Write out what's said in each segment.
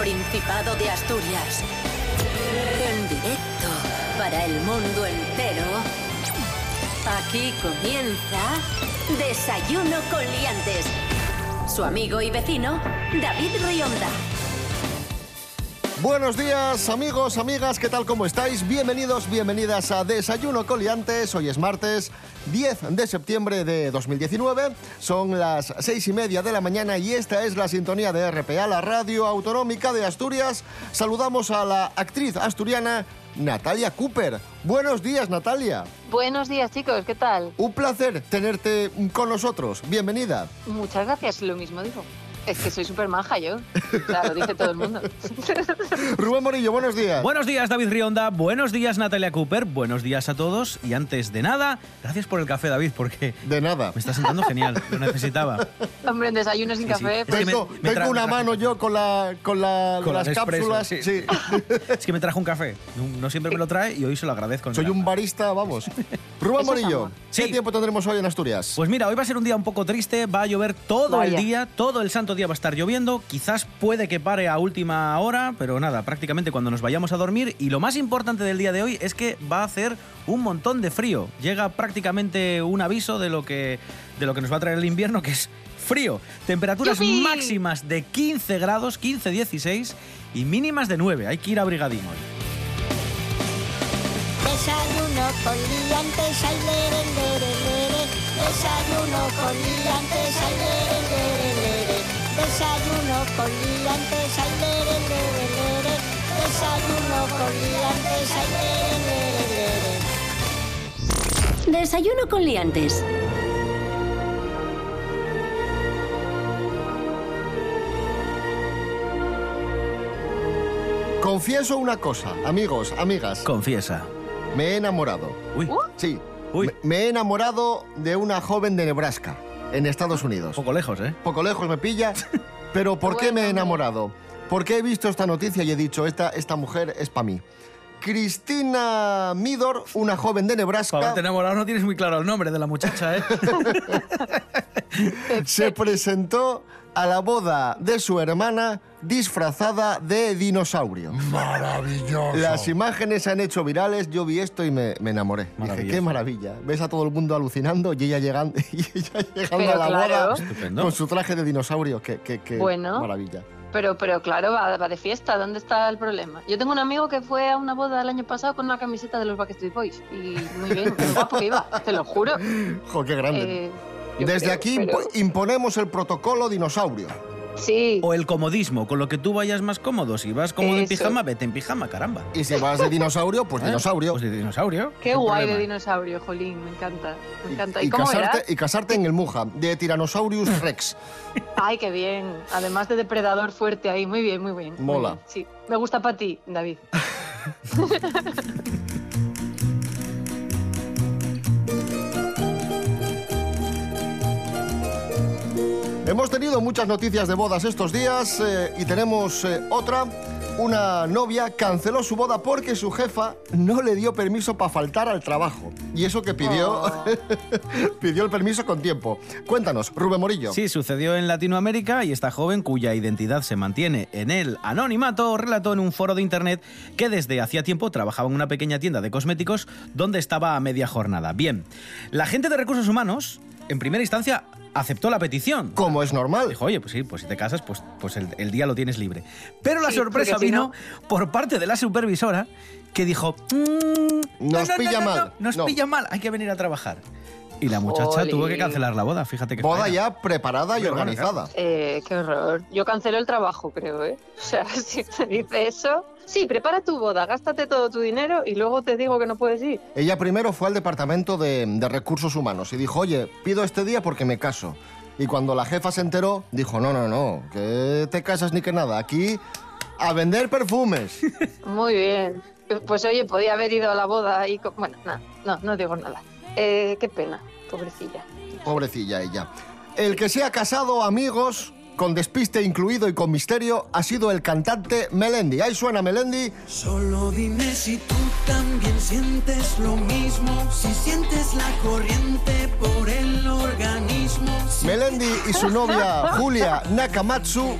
Principado de Asturias. En directo para el mundo entero. Aquí comienza Desayuno con Liantes. Su amigo y vecino, David Rionda. Buenos días amigos, amigas, ¿qué tal? ¿Cómo estáis? Bienvenidos, bienvenidas a Desayuno Coliantes. Hoy es martes 10 de septiembre de 2019. Son las seis y media de la mañana y esta es la sintonía de RPA, la radio autonómica de Asturias. Saludamos a la actriz asturiana Natalia Cooper. Buenos días, Natalia. Buenos días, chicos, ¿qué tal? Un placer tenerte con nosotros. Bienvenida. Muchas gracias, lo mismo digo. Es que soy súper maja yo. Claro, dice todo el mundo. Rubén Morillo, buenos días. Buenos días, David Rionda. Buenos días, Natalia Cooper. Buenos días a todos. Y antes de nada, gracias por el café, David, porque De nada. me está sentando genial. Lo necesitaba. Hombre, en desayuno sin Sí, sí. café. pues, me- Tengo, me tengo tra- una mano yo con, la, con, la, Con las cápsulas. sí. sí. Es que me trajo un café. No, siempre me lo trae y hoy se lo agradezco. Soy un barista, vamos. Rubén Morillo. ¿qué Sí. tiempo tendremos hoy en Asturias? Pues mira, hoy va a ser un día un poco triste, va a llover todo Vaya. el día, todo el santo día va a estar lloviendo, quizás puede que pare a última hora, pero nada, prácticamente cuando nos vayamos a dormir y lo más importante del día de hoy es que va a hacer un montón de frío. Llega prácticamente un aviso de lo que de lo que nos va a traer el invierno que es frío. Temperaturas ¡Yupi! máximas de 15 grados, 15 16 y mínimas de 9. Hay que ir abrigadín hoy. Desayuno con liantes, ay, lere, lere, lere. Desayuno con liantes, ay, lere, lere, lere. Desayuno con liantes, ay, lere, lere, lere. Desayuno con liantes, ay, lere, lere, lere. Desayuno con Liantes. Confieso una cosa, amigos, amigas. Confiesa. Me he enamorado. Uy, Sí. Uy. Me, me he enamorado de una joven de Nebraska, en Estados Unidos. un poco lejos, ¿eh? Poco lejos me pilla. Pero ¿por qué me he enamorado? Porque he visto esta noticia y he dicho, esta, esta mujer es para mí. Cristina Midor, una joven de Para Nebraska, haberte enamorado no tienes muy claro el nombre de la muchacha, ¿eh? se presentó a la boda de su hermana disfrazada de dinosaurio. Maravilloso. Las imágenes se han hecho virales, yo vi esto y me, me enamoré. Dije, qué maravilla. Ves a todo el mundo alucinando y ella llegando, y ella llegando Pero a la claro. boda Estupendo. con su traje de dinosaurio. Qué, qué- qué Bueno. maravilla. Pero, pero claro, va, va de fiesta. ¿Dónde está el problema? Yo tengo un amigo que fue a una boda el año pasado con una camiseta de los Backstreet Boys. Y muy bien, muy guapo que iba, te lo juro. Jo, qué grande. Eh, Desde creo, aquí pero- imponemos el protocolo dinosaurio. Sí, O el comodismo, con lo que tú vayas más cómodo. Si vas cómodo en Eso. pijama, vete en pijama, caramba. Y si vas de dinosaurio, pues ¿Eh? dinosaurio. Pues de dinosaurio. qué guay de dinosaurio, Jolín, me encanta. Me encanta. ¿Y, y cómo casarte, era? y casarte en el Muja, de Tyrannosaurus Rex. Ay, qué bien. Además de depredador fuerte ahí. Muy bien, muy bien. muy Mola. bien. Sí, me gusta para ti, David. Hemos tenido muchas noticias de bodas estos días eh, y tenemos eh, otra. Una novia canceló su boda porque su jefa no le dio permiso para faltar al trabajo. Y eso que pidió, Oh. pidió el permiso con tiempo. Cuéntanos, Rubén Morillo. Sí, sucedió en Latinoamérica y esta joven, cuya identidad se mantiene en el anonimato, relató en un foro de internet que desde hacía tiempo trabajaba en una pequeña tienda de cosméticos donde estaba a media jornada. Bien, la gente de recursos humanos, en primera instancia, aceptó la petición. Como es normal. Dijo, oye, pues sí, pues si te casas, pues, pues el, el día lo tienes libre. Pero la Sí, sorpresa si vino por parte de la supervisora que dijo, "Mm, no, Nos no, no, pilla no, no, mal, nos no". pilla mal, hay que venir a trabajar. Y la muchacha Jolín. tuvo que cancelar la boda, fíjate que Boda ya preparada y bueno, organizada. Eh, qué horror. Yo cancelo el trabajo, creo, ¿eh? O sea, si te dice eso... Sí, prepara tu boda, gástate todo tu dinero y luego te digo que no puedes ir. Ella primero fue al departamento de, de recursos humanos y dijo, oye, pido este día porque me caso. Y cuando la jefa se enteró, dijo, no, no, no, que te casas ni que nada. Aquí a vender perfumes. Muy bien. Pues oye, podía haber ido a la boda y... Bueno, no, no, no digo nada. Eh, qué pena, pobrecilla. Pobrecilla ella. El que se ha casado, amigos, con despiste incluido y con misterio, ha sido el cantante Melendi. Ahí suena Melendi. Solo dime si tú también sientes lo mismo, si sientes la corriente por el organismo. si Melendi y su novia Julia Nakamatsu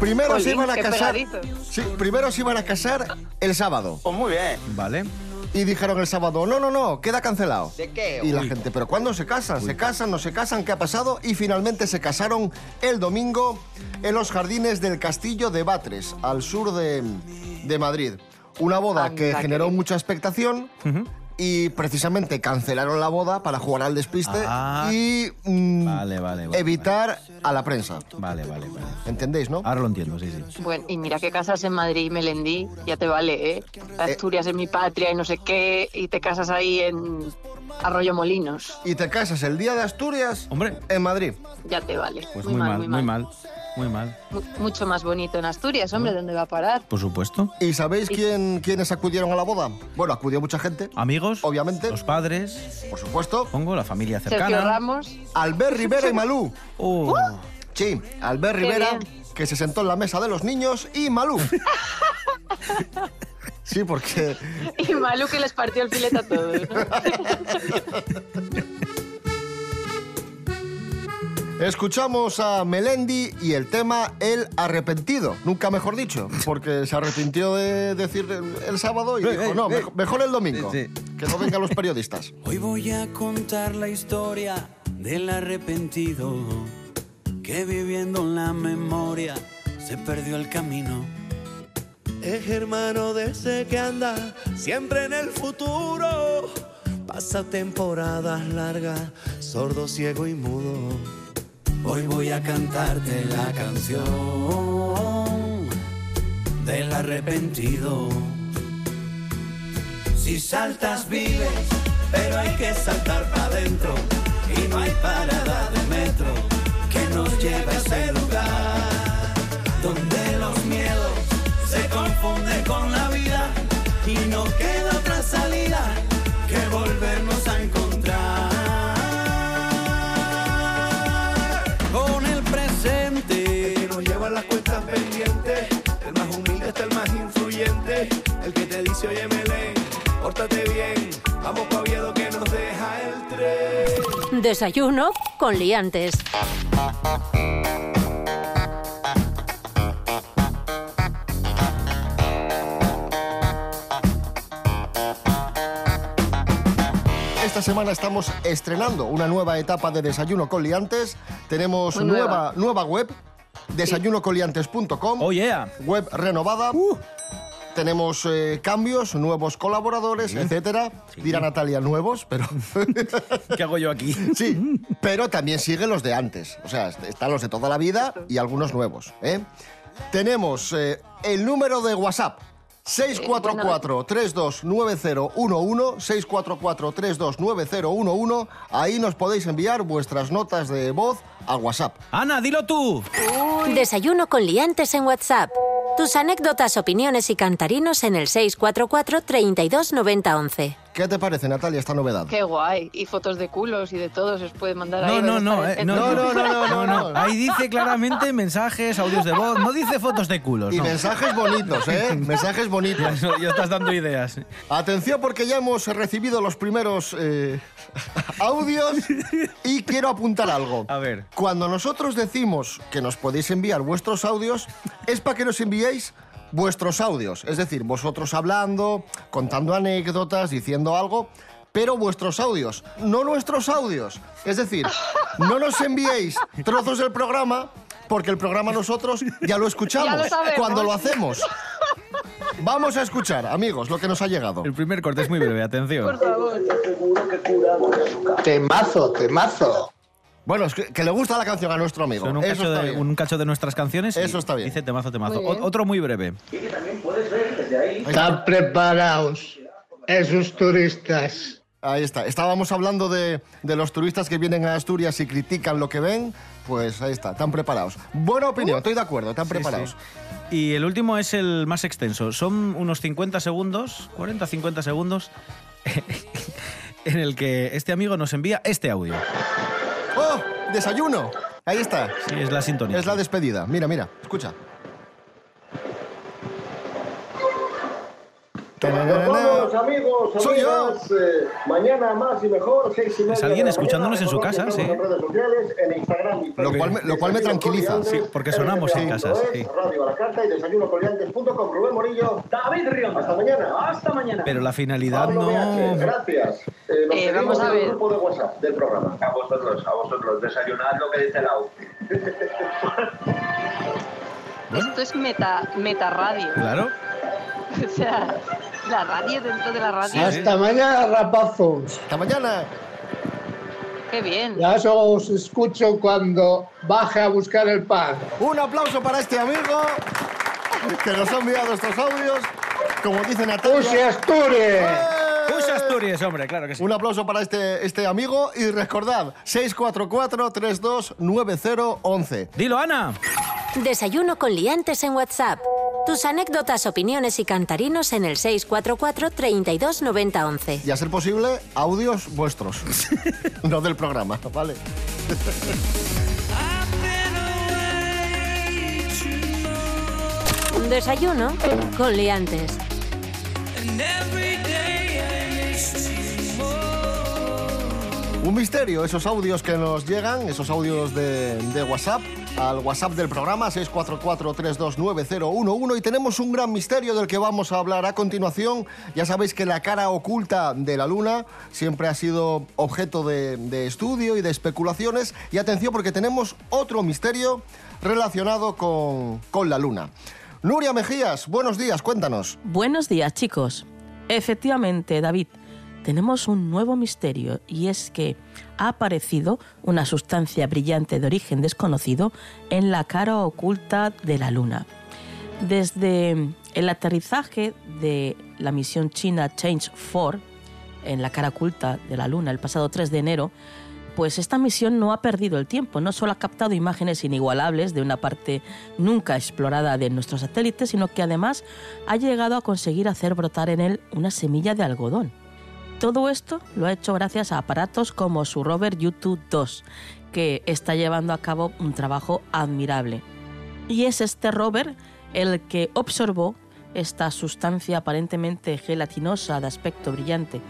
Primero se iban a casar. Sí, primero se iban a casar el sábado. Pues muy bien. Vale. Y dijeron el sábado, no, no, no, queda cancelado. ¿De qué? Y la Uy. gente, ¿pero cuándo se casan? ¿Se casan? ¿No se casan? ¿Qué ha pasado? Y finalmente se casaron el domingo en los jardines del Castillo de Batres, al sur de, de Madrid. Una boda Anda, que generó mucha expectación y precisamente cancelaron la boda para jugar al despiste Ah. y mm, Vale, vale, vale. evitar a la prensa. Vale, vale, vale. ¿Entendéis, no? Ahora lo entiendo, sí, sí. Bueno, y mira que casas en Madrid y Melendí, ya te vale, ¿eh? Asturias es mi patria y no sé qué, y te casas ahí en Arroyo Molinos. Y te casas el día de Asturias Hombre, en Madrid. Ya te vale. pues muy, mal, muy mal. Muy mal. Mu- Mucho más bonito en Asturias, hombre, ¿dónde va a parar? Por supuesto. ¿Y sabéis quién, quiénes acudieron a la boda? Bueno, acudió mucha gente, Amigos, Obviamente. los padres, por supuesto. pongo la familia Sergio cercana. Ramos. Albert Rivera y Malú. Oh, Sí, Albert Qué Rivera, bien. que se sentó en la mesa de los niños, y Malú. Sí, porque Y Malu que les partió el filete a todos, ¿no? escuchamos a Melendi y el tema El Arrepentido. Nunca mejor dicho, porque se arrepintió de decir el, sábado y Eh, dijo, eh, no, eh. mejor, mejor el domingo. Sí, Que no vengan los periodistas. Hoy voy a contar la historia del arrepentido que viviendo en la memoria se perdió el camino. Es hermano de ese que anda siempre en el futuro. Pasa temporadas largas, sordo, ciego y mudo. Hoy voy a cantarte la canción del arrepentido. Si saltas vives, pero hay que saltar para adentro. Y no hay parada de metro que nos lleve a ese lugar donde los miedos se confunden con la dice, oye, Melén, pórtate bien. Vamos pa' Oviedo que nos deja el tren. Desayuno con liantes. Esta semana estamos estrenando una nueva etapa de Desayuno con Liantes. Tenemos nueva, nueva web, desayunocoliantes.com. oh yeah. web renovada. Tenemos eh, cambios, nuevos colaboradores, etcétera. Dirá Natalia nuevos, pero ¿Qué hago yo aquí? sí, pero también siguen los de antes. O sea, est- están los de toda la vida y algunos nuevos. ¿eh? Tenemos eh, el número de WhatsApp. 644-329011, 644-329011. Ahí nos podéis enviar vuestras notas de voz a WhatsApp. Ana, dilo tú. Desayuno con liantes en WhatsApp. Tus anécdotas, opiniones y cantarinos en el 644 32 90 11. ¿Qué te parece, Natalia, esta novedad? Qué guay. Y fotos de culos y de todo se os puede mandar No, ahí. no, no, eh, en- no, No, no, no, no, no, no. Ahí dice claramente mensajes, audios de voz, no dice fotos de culos. Y no. mensajes bonitos, ¿eh? mensajes bonitos. Ya, ya estás dando ideas. Atención porque ya hemos recibido los primeros eh, audios y quiero apuntar algo. A ver. Cuando nosotros decimos que nos podéis enviar vuestros audios, es para que nos enviéis vuestros audios. Es decir, vosotros hablando, contando anécdotas, diciendo algo, pero vuestros audios, no nuestros audios. Es decir, no nos enviéis trozos del programa porque el programa nosotros ya lo escuchamos Ya lo sabemos. cuando lo hacemos. Vamos a escuchar, amigos, lo que nos ha llegado. El primer corte es muy breve, atención. Por favor. Temazo, temazo. Bueno, es que, que le gusta la canción a nuestro amigo. Son un Eso cacho, está de, bien. un cacho de nuestras canciones. Eso está bien. Dice temazo, temazo. Muy otro muy breve. Están preparados esos turistas. Ahí está. Estábamos hablando de, de los turistas que vienen a Asturias y critican lo que ven. Pues ahí está, están preparados. Buena opinión, estoy de acuerdo, están preparados. Sí. Y el último es el más extenso. Son unos 50 segundos, 40-50 segundos, en el que este amigo nos envía este audio. ¡Desayuno! Ahí está. Sí, es la sintonía. Es la despedida. Mira, mira, escucha. Vamos amigos, Soy yo. Eh, mañana más y mejor, seis y media. Es de alguien la escuchándonos en su casa, sí. estamos En redes sociales, en Instagram y Lo cual me- lo cual me Desayuno tranquiliza. Sí, porque sonamos en rtpa.es, casas, sí. Radio a la carta y desayunocoliantes.com. Rubén Morillo. David. Hasta mañana. Hasta mañana. Pero la finalidad Pablo BH, no... gracias. Eh, nos Eh, vamos a el ver. grupo de WhatsApp del programa. A vosotros, a vosotros, desayunad lo que dice Lau. Esto es meta, meta radio. Claro. O sea, la radio dentro de la radio. Hasta mañana, rapazos. Hasta mañana. Qué bien. Ya os escucho cuando baje a buscar el pan. Un aplauso para este amigo que nos ha enviado estos audios. Como dice Natalia. ¡Usi Asturias! ¡Eh! Asturias, hombre, claro que sí. Un aplauso para este, este amigo y recordad, 644-329011. Dilo, Ana. Desayuno con liantes en WhatsApp. Tus anécdotas, opiniones y cantarinos en el 644 32 90 11. Y a ser posible, audios vuestros, no del programa, ¿vale? Desayuno con liantes. Un misterio, esos audios que nos llegan, esos audios de, de WhatsApp, al WhatsApp del programa 644-329011 y tenemos un gran misterio del que vamos a hablar a continuación. Ya sabéis que la cara oculta de la Luna siempre ha sido objeto de, estudio y de especulaciones y atención porque tenemos otro misterio relacionado con, con la Luna. Nuria Mejías, buenos días, cuéntanos. Buenos días, chicos. Efectivamente, David, tenemos un nuevo misterio y es que ha aparecido una sustancia brillante de origen desconocido en la cara oculta de la Luna. Desde el aterrizaje de la misión china Change 4 en la cara oculta de la Luna el pasado 3 de enero, pues esta misión no ha perdido el tiempo, no solo ha captado imágenes inigualables de una parte nunca explorada de nuestro satélite, sino que además ha llegado a conseguir hacer brotar en él una semilla de algodón. Todo esto lo ha hecho gracias a aparatos como su rover YouTube 2, que está llevando a cabo un trabajo admirable. Y es este rover el que observó esta sustancia aparentemente gelatinosa de aspecto brillante,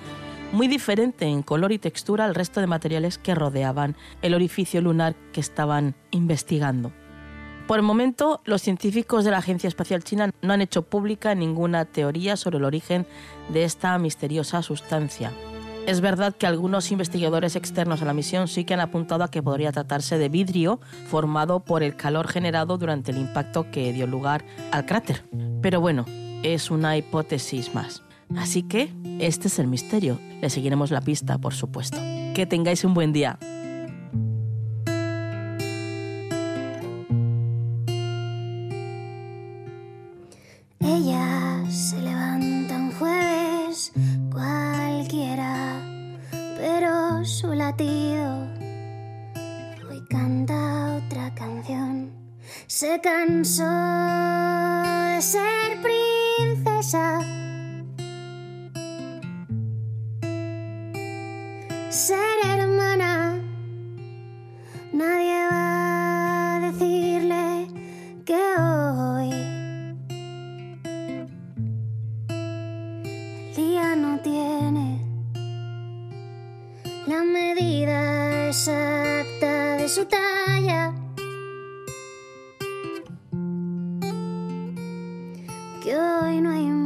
muy diferente en color y textura al resto de materiales que rodeaban el orificio lunar que estaban investigando. Por el momento, los científicos de la Agencia Espacial China no han hecho pública ninguna teoría sobre el origen de esta misteriosa sustancia. Es verdad que algunos investigadores externos a la misión sí que han apuntado a que podría tratarse de vidrio formado por el calor generado durante el impacto que dio lugar al cráter. Pero bueno, es una hipótesis más. Así que este es el misterio. Le seguiremos la pista, por supuesto. Que tengáis un buen día. Que hoy no hay.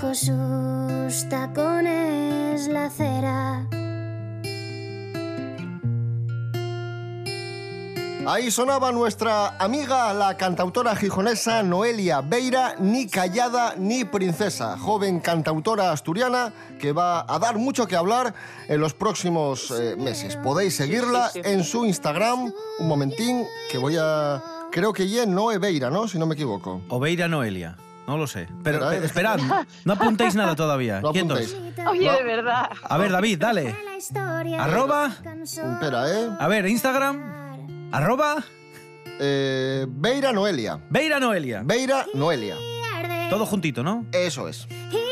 Bajo sus tacones la acera. Ahí sonaba nuestra amiga, la cantautora gijonesa Noelia Beira, ni callada ni princesa, joven cantautora asturiana que va a dar mucho que hablar en los próximos eh, meses. Podéis seguirla sí, sí. en su Instagram. Un momentín, que voy a... Creo que ya Noe Beira, ¿no? Si no me equivoco. Oveira Noelia. No lo sé. Pero Espera, esperad, no apuntéis nada todavía. No Quietos. apuntéis. Oye, de verdad. A ver, David, dale. Arroba. Espera, ¿eh? A ver, Instagram. Arroba. Eh, Beira Noelia. Beira Noelia. Beira Noelia. Todo juntito, ¿no? Eso es.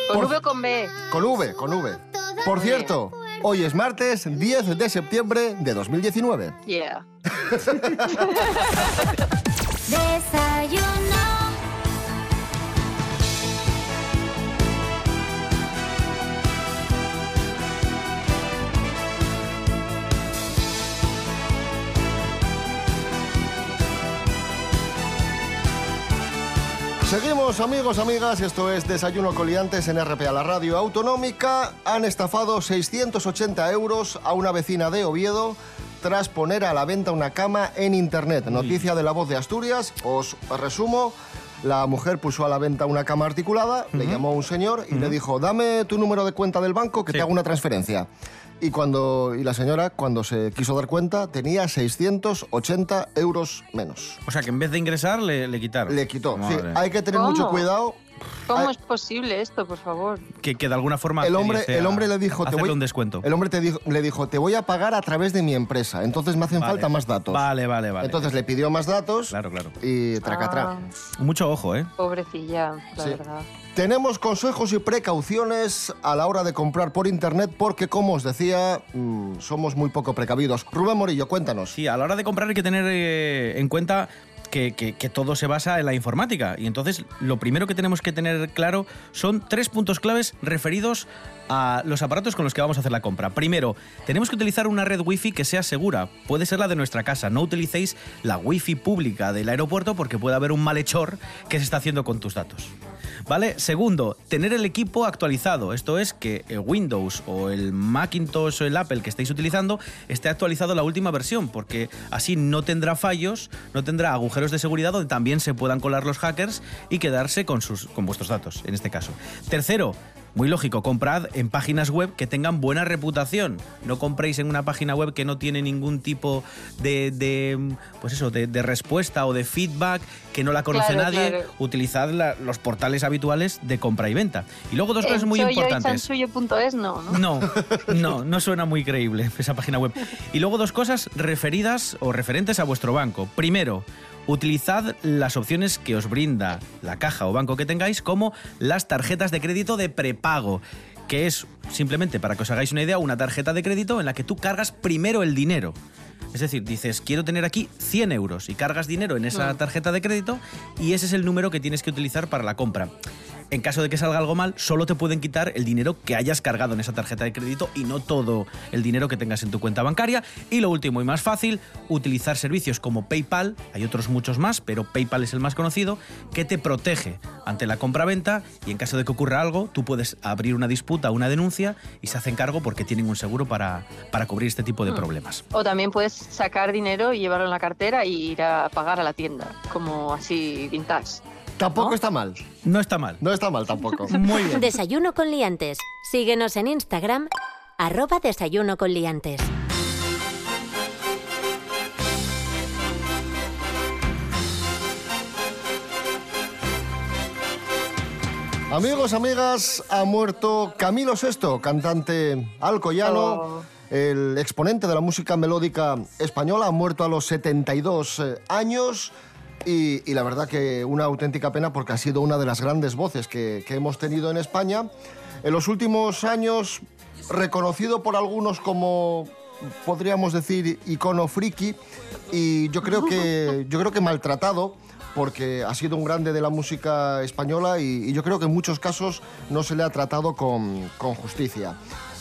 ¿Con Por- V o con B? Con V, con V. Por cierto, hoy es martes 10 de septiembre de 2019. Yeah. Desayuno. Seguimos amigos, amigas, esto es Desayuno Coliantes en RPA, la radio autonómica. Han estafado 680 euros a una vecina de Oviedo tras poner a la venta una cama en internet. Noticia de la voz de Asturias, os resumo. La mujer puso a la venta una cama articulada, le llamó a un señor y le dijo, dame tu número de cuenta del banco que Sí. te hago una transferencia. Y, cuando, y la señora, cuando se quiso dar cuenta, tenía 680 euros menos. O sea, que en vez de ingresar, le, le quitaron. Le quitó. Sí, Madre. hay que tener ¿Cómo? mucho cuidado. ¿Cómo Ay. es posible esto, por favor? Que, que de alguna forma. El hombre, el hombre le dijo, te voy, un descuento. El hombre te dijo, le dijo, te voy a pagar a través de mi empresa. Entonces me hacen Vale. falta más datos. Vale, vale, vale. Entonces le pidió más datos Claro, claro. y tracatrá. Ah, Mucho ojo, ¿eh? pobrecilla, la Sí. verdad. Tenemos consejos y precauciones a la hora de comprar por internet porque, como os decía, mm, somos muy poco precavidos. Rubén Morillo, cuéntanos. Sí, a la hora de comprar hay que tener eh, en cuenta que, todo se basa en la informática. Y entonces lo primero que tenemos que tener claro son tres puntos claves referidos a los aparatos con los que vamos a hacer la compra. Primero, tenemos que utilizar una red wifi que sea segura. Puede ser la de nuestra casa. No utilicéis la wifi pública del aeropuerto porque puede haber un malhechor que se está haciendo con tus datos. ¿Vale? Segundo, tener el equipo actualizado. Esto es que el Windows o el Macintosh o el Apple que estéis utilizando esté actualizado la última versión, porque así no tendrá fallos, no tendrá agujeros de seguridad donde también se puedan colar los hackers y quedarse con, sus, con vuestros datos, en este caso. Tercero, muy lógico, comprad en páginas web que tengan buena reputación. No compréis en una página web que no tiene ningún tipo de, de, pues eso, de, de respuesta o de feedback, que no la conoce Claro, nadie. claro. Utilizad la- los portales habituales de compra y venta. Y luego dos cosas muy y importantes. chanchullo.es no, ¿no? No, no, no suena muy creíble esa página web. Y luego dos cosas referidas o referentes a vuestro banco. Primero, utilizad las opciones que os brinda la caja o banco que tengáis, como las tarjetas de crédito de prepago que es simplemente, para que os hagáis una idea, una tarjeta de crédito en la que tú cargas primero el dinero. Es decir, dices, quiero tener aquí 100 euros y cargas dinero en esa tarjeta de crédito y ese es el número que tienes que utilizar para la compra. En caso de que salga algo mal, solo te pueden quitar el dinero que hayas cargado en esa tarjeta de crédito y no todo el dinero que tengas en tu cuenta bancaria. Y lo último y más fácil, utilizar servicios como PayPal, hay otros muchos más, pero PayPal es el más conocido, que te protege ante la compra-venta y en caso de que ocurra algo, tú puedes abrir una disputa, una denuncia y se hacen cargo porque tienen un seguro para, para cubrir este tipo de Hmm. problemas. O también puedes sacar dinero y llevarlo en la cartera y ir a pagar a la tienda, como así vintage. Tampoco está mal. No está mal. No está mal tampoco. Muy bien. Desayuno con liantes. Síguenos en Instagram, arroba desayuno con liantes. Amigos, amigas, ha muerto Camilo VI, cantante alcoyano, Oh. el exponente de la música melódica española, ha muerto a los 72 eh, años y, y la verdad que una auténtica pena porque ha sido una de las grandes voces que, que hemos tenido en España. En los últimos años, reconocido por algunos como, podríamos decir, icono friki y yo creo que, yo creo que maltratado porque ha sido un grande de la música española y, y yo creo que en muchos casos no se le ha tratado con, con justicia.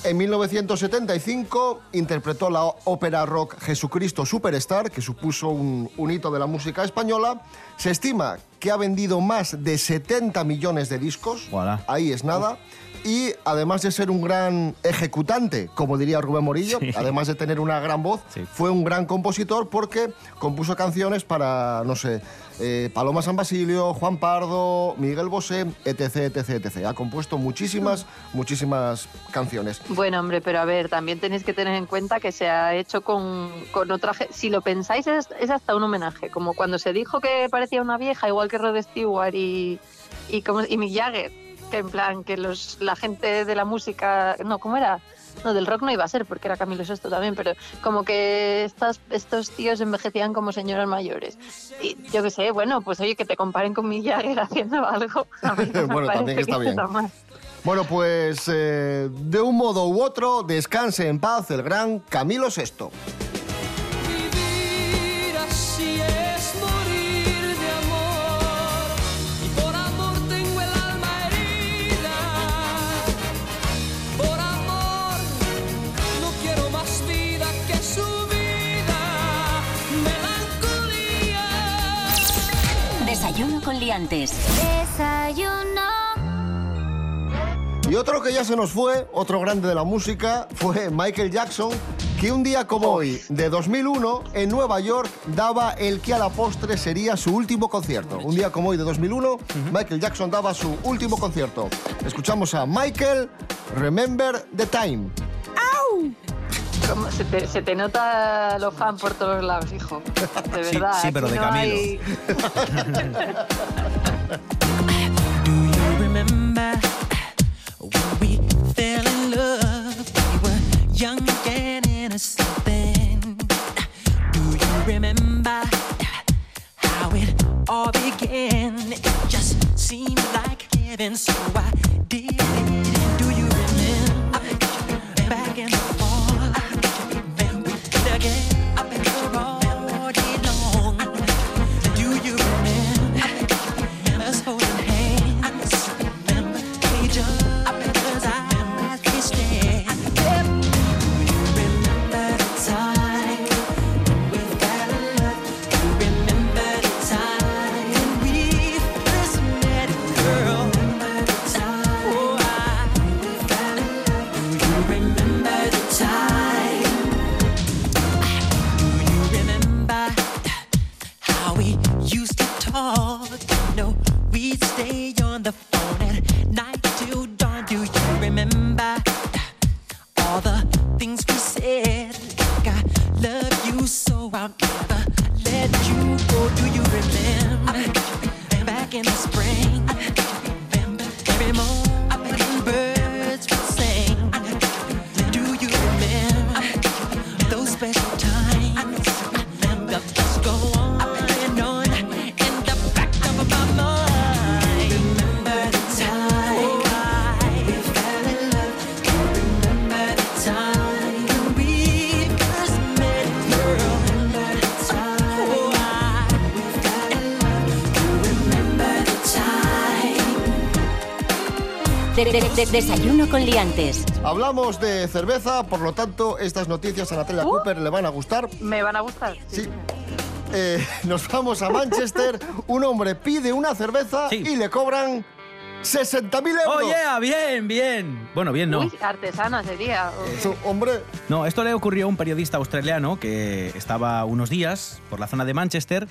En 1975 interpretó la ópera rock Jesucristo Superstar, que supuso un, un hito de la música española. Se estima que ha vendido más de 70 millones de discos. Voilà. Ahí es nada. Y además de ser un gran ejecutante, como diría Rubén Morillo, Sí. además de tener una gran voz, Sí. fue un gran compositor porque compuso canciones para, no sé, eh, Paloma San Basilio, Juan Pardo, Miguel Bosé, etc, etc, etc. Ha compuesto muchísimas, muchísimas canciones. Bueno, hombre, pero a ver, también tenéis que tener en cuenta que se ha hecho con, con otra. Si lo pensáis, es, es hasta un homenaje. Como cuando se dijo que parecía una vieja, igual que Rod Stewart y, y, como, y Mick Jagger. Que en plan, que los, la gente de la música. No, ¿cómo era? No, del rock no iba a ser, porque era Camilo Sesto también, pero como que estas, estos tíos envejecían como señoras mayores. Y yo qué sé, bueno, pues oye, que te comparen con Mick Jagger haciendo algo. Bueno, también está bien. mal. Bueno, pues eh, de un modo u otro, descanse en paz el gran Camilo Sesto. Desayuno. Y otro que ya se nos fue, otro grande de la música, fue Michael Jackson, que un día como hoy, de 2001, en Nueva York, daba el que a la postre sería su último concierto. Un día como hoy, de 2001, Michael Jackson daba su último concierto. Escuchamos a Michael, Remember the Time. Se, te, se te nota lo fan por todos lados, hijo. De Sí, verdad. sí, pero aquí de no Camilo. hay- remember when we fell in love? We were young and innocent then. Do you remember how it all began? It just seemed like heaven, so I De- de- de- desayuno con liantes. Hablamos de cerveza, por lo tanto, estas noticias a Natalia Cooper le van a gustar. Me van a gustar. Sí. Eh, nos vamos a Manchester. Un hombre pide una cerveza y le cobran 60.000 euros. ¡Oh, yeah! Bien, bien. Bueno, bien no. Uy, artesana sería. Eso, hombre. No, esto le ocurrió a un periodista australiano que estaba unos días por la zona de Manchester.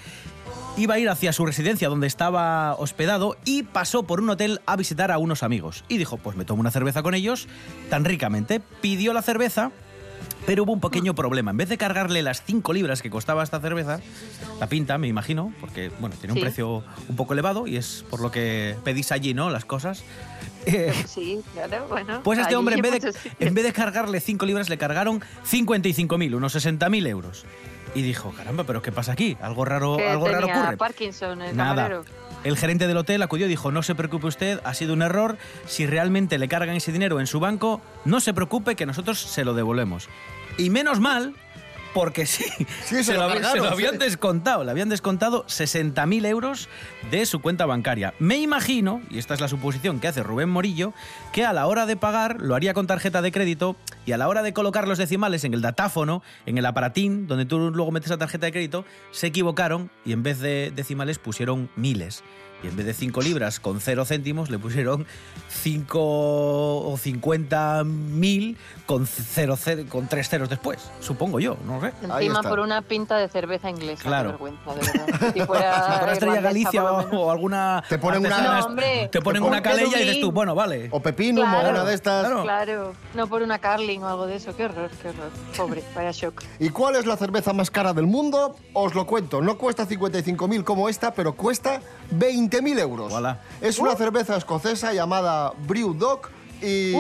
Iba a ir hacia su residencia donde estaba hospedado y pasó por un hotel a visitar a unos amigos. Y dijo, pues me tomo una cerveza con ellos tan ricamente. Pidió la cerveza, pero hubo un pequeño problema. En vez de cargarle las 5 libras que costaba esta cerveza, la pinta, me imagino, porque bueno, tiene un Sí. precio un poco elevado y es por lo que pedís allí, ¿no? Las cosas. Eh, Sí, claro, bueno. pues este hombre, en vez, de, en vez de cargarle 5 libras, le cargaron 55.000, unos 60.000 euros. Y dijo, caramba, ¿pero qué pasa aquí? Algo raro, Que algo raro ocurre. Parkinson, el Nada. camarero. El gerente del hotel acudió y dijo, no se preocupe usted, ha sido un error. Si realmente le cargan ese dinero en su banco, no se preocupe que nosotros se lo devolvemos. Y menos mal Porque sí, Sí, se se, lo lo, habí- cargaron, se lo habían sí. descontado. Le habían descontado 60.000 euros de su cuenta bancaria. Me imagino, y esta es la suposición que hace Rubén Morillo, que a la hora de pagar lo haría con tarjeta de crédito y a la hora de colocar los decimales en el datáfono, en el aparatín, donde tú luego metes la tarjeta de crédito, se equivocaron y en vez de decimales pusieron miles. Y en vez de 5 libras con 0 céntimos, le pusieron 5 o 50 mil con, cero, ce- con 3 ceros después. Supongo yo, no sé. Encima por una pinta de cerveza inglesa. Claro. Qué vergüenza, de verdad. Si fuera, Si Estrella Galicia o, alguna. Te ponen una- artesana, No, hombre. Te ponen Te una calella y dices tú, bueno, vale. O Pepinum o una de estas. Claro. Claro, no por una Carling o algo de eso. Qué horror, qué horror. Pobre, vaya shock. ¿Y cuál es la cerveza más cara del mundo? Os lo cuento. No cuesta 55.000 como esta, pero cuesta 20.000 euros. Voilà. Es una cerveza escocesa llamada Brewdog y,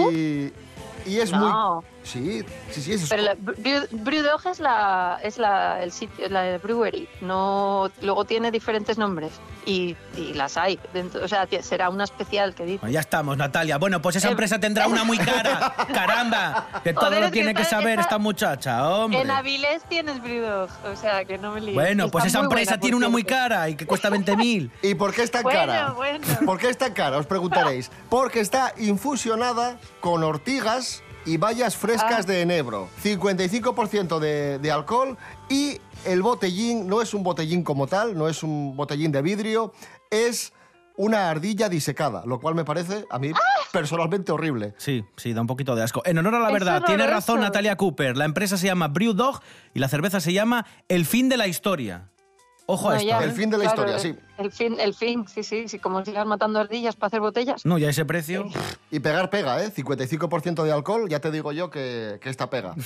y es No. muy... Sí, sí, sí, es Pero la Brew- Brewdog es la es la el sitio la brewery, no luego tiene diferentes nombres y, y las hay dentro, o sea, será una especial que dice. Bueno, ya estamos, Natalia. Bueno, pues esa Eh, empresa tendrá una muy cara. ¡Caramba! Que todo Joder, lo que tiene que saber esta muchacha, hombre. En Avilés tienes Brewdog, o sea, que no me líes. Bueno, pues esa empresa buena, tiene una muy cara y que cuesta 20.000. ¿Y por qué es tan Bueno, cara? bueno. ¿Por qué es tan cara? Os preguntaréis. Porque está infusionada con ortigas y bayas frescas Ah. de enebro. 55% de, de alcohol y el botellín no es un botellín como tal, no es un botellín de vidrio, es una ardilla disecada, lo cual me parece a mí personalmente horrible. Sí, sí, da un poquito de asco. En honor a la verdad, tiene razón Natalia Cooper. La empresa se llama Brewdog y la cerveza se llama El fin de la historia. Ojo a No, esto. ya, El fin de la claro, historia, sí. El fin, el fin, sí, sí, sí, como sigas matando ardillas para hacer botellas. No, ya ese precio. Y pegar pega, ¿eh? 55% de alcohol, ya te digo yo que, que esta pega.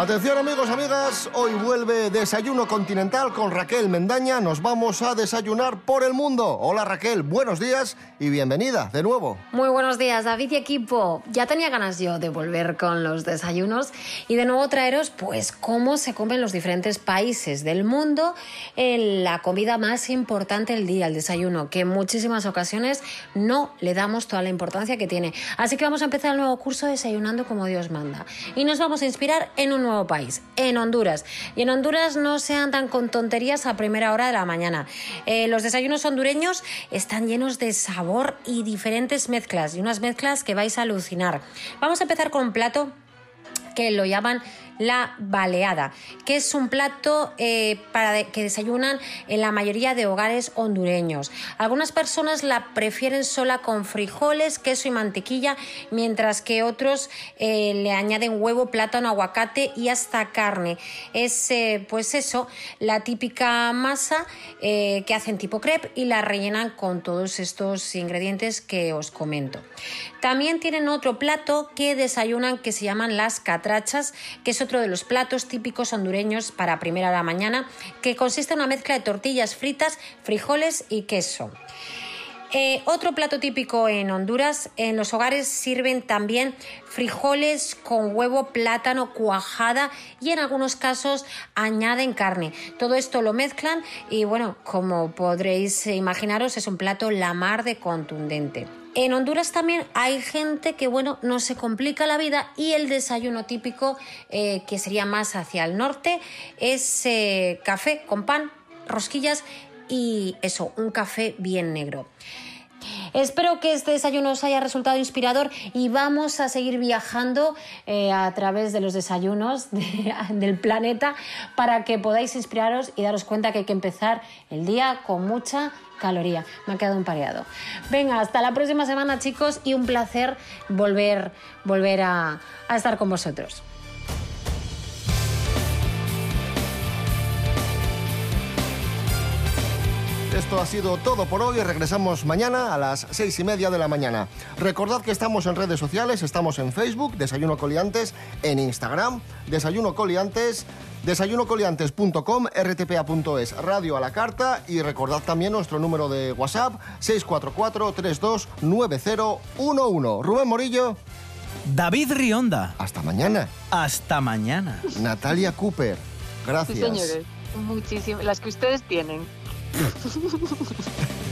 Atención amigos, amigas, hoy vuelve Desayuno Continental con Raquel Mendaña. Nos vamos a desayunar por el mundo. Hola Raquel, buenos días y bienvenida de nuevo. Muy buenos días, David y equipo. Ya tenía ganas yo de volver con los desayunos y de nuevo traeros, pues, cómo se comen los diferentes países del mundo en la comida más importante del día, el desayuno, que en muchísimas ocasiones no le damos toda la importancia que tiene. Así que vamos a empezar el nuevo curso Desayunando como Dios manda. Y nos vamos a inspirar en un nuevo país, en Honduras. Y en Honduras no se andan con tonterías a primera hora de la mañana. Eh, los desayunos hondureños están llenos de sabor y diferentes mezclas, y unas mezclas que vais a alucinar. Vamos a empezar con un plato que lo llaman la baleada, que es un plato eh, para que desayunan en la mayoría de hogares hondureños. Algunas personas la prefieren sola con frijoles, queso y mantequilla, mientras que otros eh, le añaden huevo, plátano, aguacate y hasta carne. Es, eh, pues eso, la típica masa que hacen tipo crepe y la rellenan con todos estos ingredientes que os comento. También tienen otro plato que desayunan que se llaman las catrachas, que es de los platos típicos hondureños para primera de la mañana, que consiste en una mezcla de tortillas fritas, frijoles y queso. Eh, otro plato típico en Honduras, en los hogares sirven también frijoles con huevo, plátano, cuajada y en algunos casos añaden carne. Todo esto lo mezclan y bueno, como podréis imaginaros, es un plato la mar de contundente. En Honduras también hay gente que, bueno, no se complica la vida y el desayuno típico, eh, que sería más hacia el norte, es eh, café con pan, rosquillas y eso, un café bien negro. Espero que este desayuno os haya resultado inspirador y vamos a seguir viajando eh, a través de los desayunos de- del planeta para que podáis inspiraros y daros cuenta que hay que empezar el día con mucha caloría. Me ha quedado un pareado. Venga, hasta la próxima semana chicos y un placer volver, volver a estar con vosotros. Esto ha sido todo por hoy. Regresamos mañana a las seis y media de la mañana. Recordad que estamos en redes sociales, estamos en Facebook, Desayuno Coliantes, en Instagram, Desayuno Coliantes, desayunocoliantes.com, rtpa.es, radio a la carta y recordad también nuestro número de WhatsApp 644-329011. Rubén Morillo. David Rionda. Hasta mañana. Hasta mañana. Natalia Cooper. Gracias. Sí, señores. Muchísimas. Las que ustedes tienen. プソプソプソプソプソプソ。